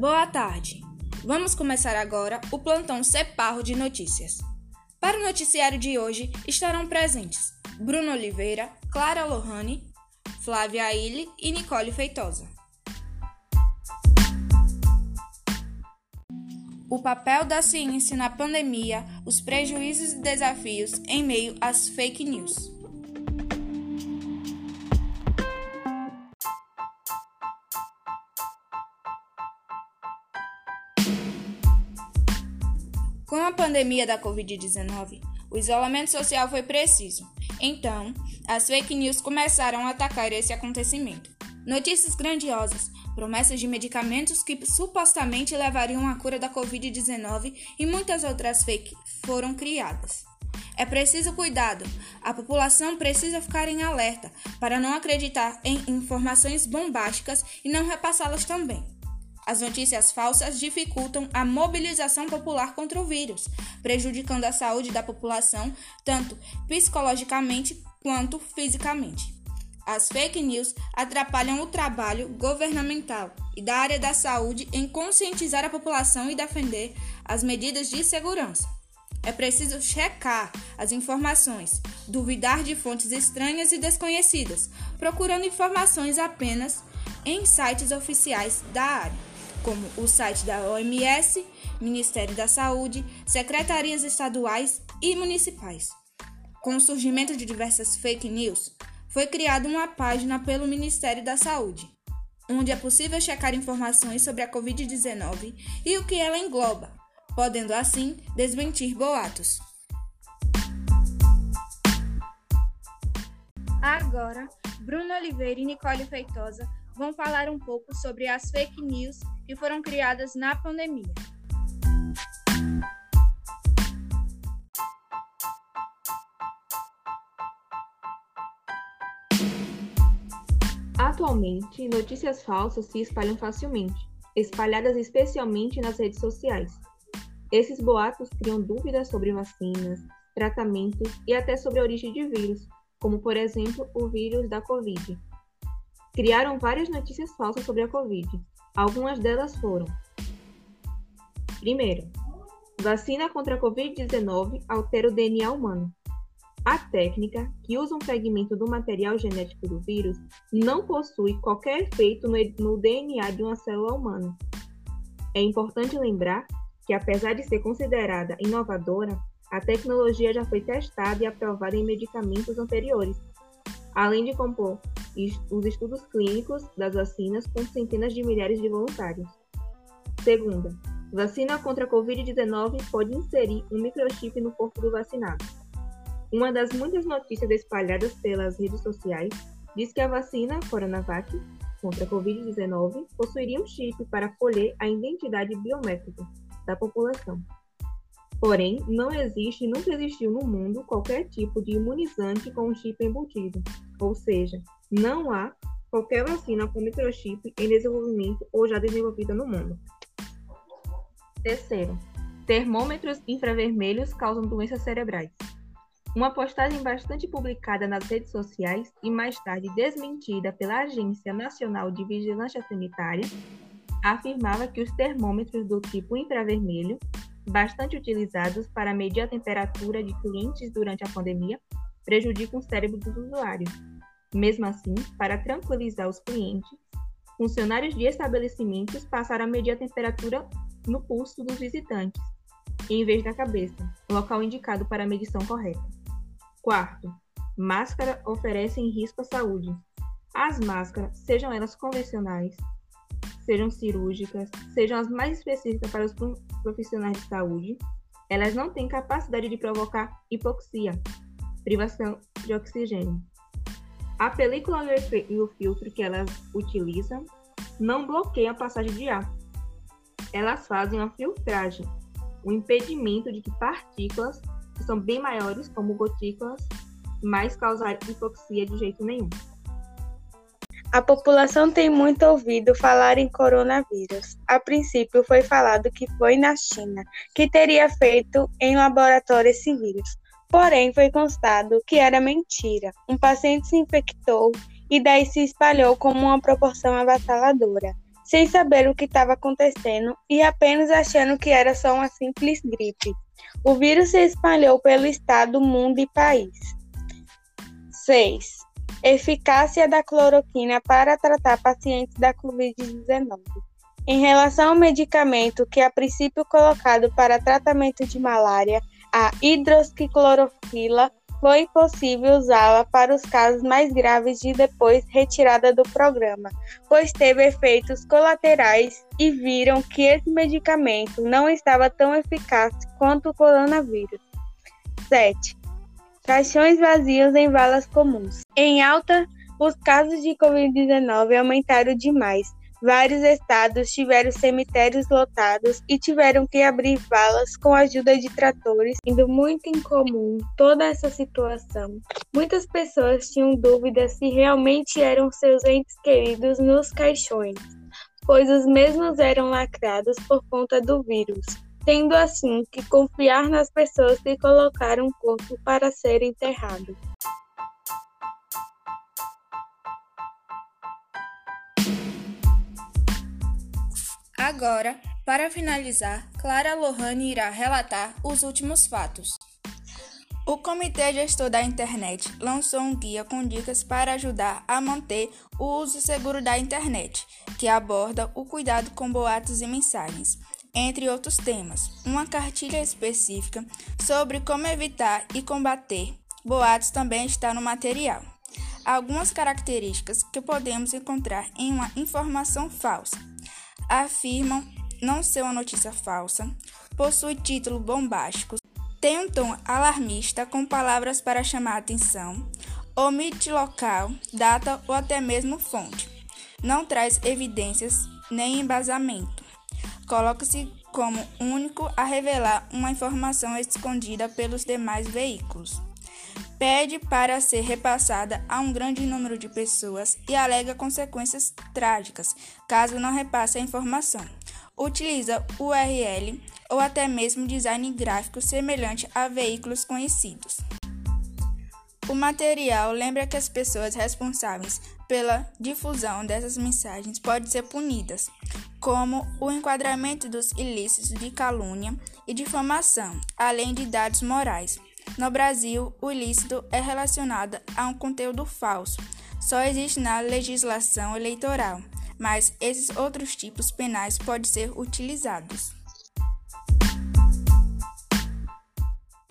Boa tarde. Vamos começar agora o plantão Separro de Notícias. Para o noticiário de hoje estarão presentes Bruno Oliveira, Clara Lohane, Flávia Aile e Nicole Feitosa. O papel da ciência na pandemia, os prejuízos e desafios em meio às fake news. Pandemia da Covid-19, o isolamento social foi preciso. Então, as fake news começaram a atacar esse acontecimento. Notícias grandiosas, promessas de medicamentos que supostamente levariam à cura da Covid-19 e muitas outras fake foram criadas. É preciso cuidado. A população precisa ficar em alerta para não acreditar em informações bombásticas e não repassá-las também. As notícias falsas dificultam a mobilização popular contra o vírus, prejudicando a saúde da população tanto psicologicamente quanto fisicamente. As fake news atrapalham o trabalho governamental e da área da saúde em conscientizar a população e defender as medidas de segurança. É preciso checar as informações, duvidar de fontes estranhas e desconhecidas, procurando informações apenas em sites oficiais da área como o site da OMS, Ministério da Saúde, secretarias estaduais e municipais. Com o surgimento de diversas fake news, foi criada uma página pelo Ministério da Saúde, onde é possível checar informações sobre a Covid-19 e o que ela engloba, podendo assim desmentir boatos. Agora, Bruno Oliveira e Nicole Feitosa vão falar um pouco sobre as fake news que foram criadas na pandemia. Atualmente, notícias falsas se espalham facilmente, espalhadas especialmente nas redes sociais. Esses boatos criam dúvidas sobre vacinas, tratamentos e até sobre a origem de vírus, como por exemplo o vírus da Covid. Criaram várias notícias falsas sobre a Covid. Algumas delas foram: Primeiro, vacina contra a Covid-19 altera o DNA humano. A técnica, que usa um fragmento do material genético do vírus, não possui qualquer efeito no DNA de uma célula humana. É importante lembrar que, apesar de ser considerada inovadora, a tecnologia já foi testada e aprovada em medicamentos anteriores, além de compor os estudos clínicos das vacinas com centenas de milhares de voluntários. Segunda, vacina contra a Covid-19 pode inserir um microchip no corpo do vacinado. Uma das muitas notícias espalhadas pelas redes sociais diz que a vacina Coronavac contra a Covid-19 possuiria um chip para colher a identidade biométrica da população. Porém, não existe e nunca existiu no mundo qualquer tipo de imunizante com um chip embutido, ou seja, não há qualquer vacina com microchip em desenvolvimento ou já desenvolvida no mundo. Terceiro, termômetros infravermelhos causam doenças cerebrais. Uma postagem bastante publicada nas redes sociais e mais tarde desmentida pela Agência Nacional de Vigilância Sanitária afirmava que os termômetros do tipo infravermelho bastante utilizados para medir a temperatura de clientes durante a pandemia, prejudicam o cérebro dos usuários. Mesmo assim, para tranquilizar os clientes, funcionários de estabelecimentos passaram a medir a temperatura no pulso dos visitantes, em vez da cabeça, local indicado para a medição correta. Quarto, máscara oferecem risco à saúde. As máscaras, sejam elas convencionais, sejam cirúrgicas, sejam as mais específicas para os profissionais de saúde, elas não têm capacidade de provocar hipoxia, privação de oxigênio. A película e o filtro que elas utilizam não bloqueiam a passagem de ar. Elas fazem a filtragem, o impedimento de que partículas, que são bem maiores, como gotículas, mais causarem hipoxia de jeito nenhum. A população tem muito ouvido falar em coronavírus. A princípio foi falado que foi na China que teria feito em laboratório esse vírus. Porém, foi constado que era mentira. Um paciente se infectou e daí se espalhou como uma proporção avassaladora. sem saber o que estava acontecendo e apenas achando que era só uma simples gripe. O vírus se espalhou pelo estado, mundo e país. 6. Eficácia da cloroquina para tratar pacientes da Covid-19. Em relação ao medicamento que a princípio colocado para tratamento de malária, a hidroxicloroquina foi possível usá-la para os casos mais graves de depois retirada do programa, pois teve efeitos colaterais e viram que esse medicamento não estava tão eficaz quanto o coronavírus. 7. Caixões vazios em valas comuns. Em alta, os casos de Covid-19 aumentaram demais, Vários estados tiveram cemitérios lotados e tiveram que abrir valas com a ajuda de tratores, sendo muito incomum toda essa situação. Muitas pessoas tinham dúvidas se realmente eram seus entes queridos nos caixões, pois os mesmos eram lacrados por conta do vírus, tendo assim que confiar nas pessoas que colocaram o corpo para ser enterrado. Agora, para finalizar, Clara Lohane irá relatar os últimos fatos. O Comitê Gestor da Internet lançou um guia com dicas para ajudar a manter o uso seguro da internet, que aborda o cuidado com boatos e mensagens, entre outros temas. Uma cartilha específica sobre como evitar e combater boatos também está no material. Algumas características que podemos encontrar em uma informação falsa afirmam não ser uma notícia falsa, possui título bombástico, tem um tom alarmista com palavras para chamar a atenção, omite local, data ou até mesmo fonte, não traz evidências nem embasamento, coloca-se como único a revelar uma informação escondida pelos demais veículos pede para ser repassada a um grande número de pessoas e alega consequências trágicas caso não repasse a informação. Utiliza URL ou até mesmo design gráfico semelhante a veículos conhecidos. O material lembra que as pessoas responsáveis pela difusão dessas mensagens podem ser punidas, como o enquadramento dos ilícitos de calúnia e difamação, além de dados morais. No Brasil, o ilícito é relacionado a um conteúdo falso. Só existe na legislação eleitoral, mas esses outros tipos penais podem ser utilizados.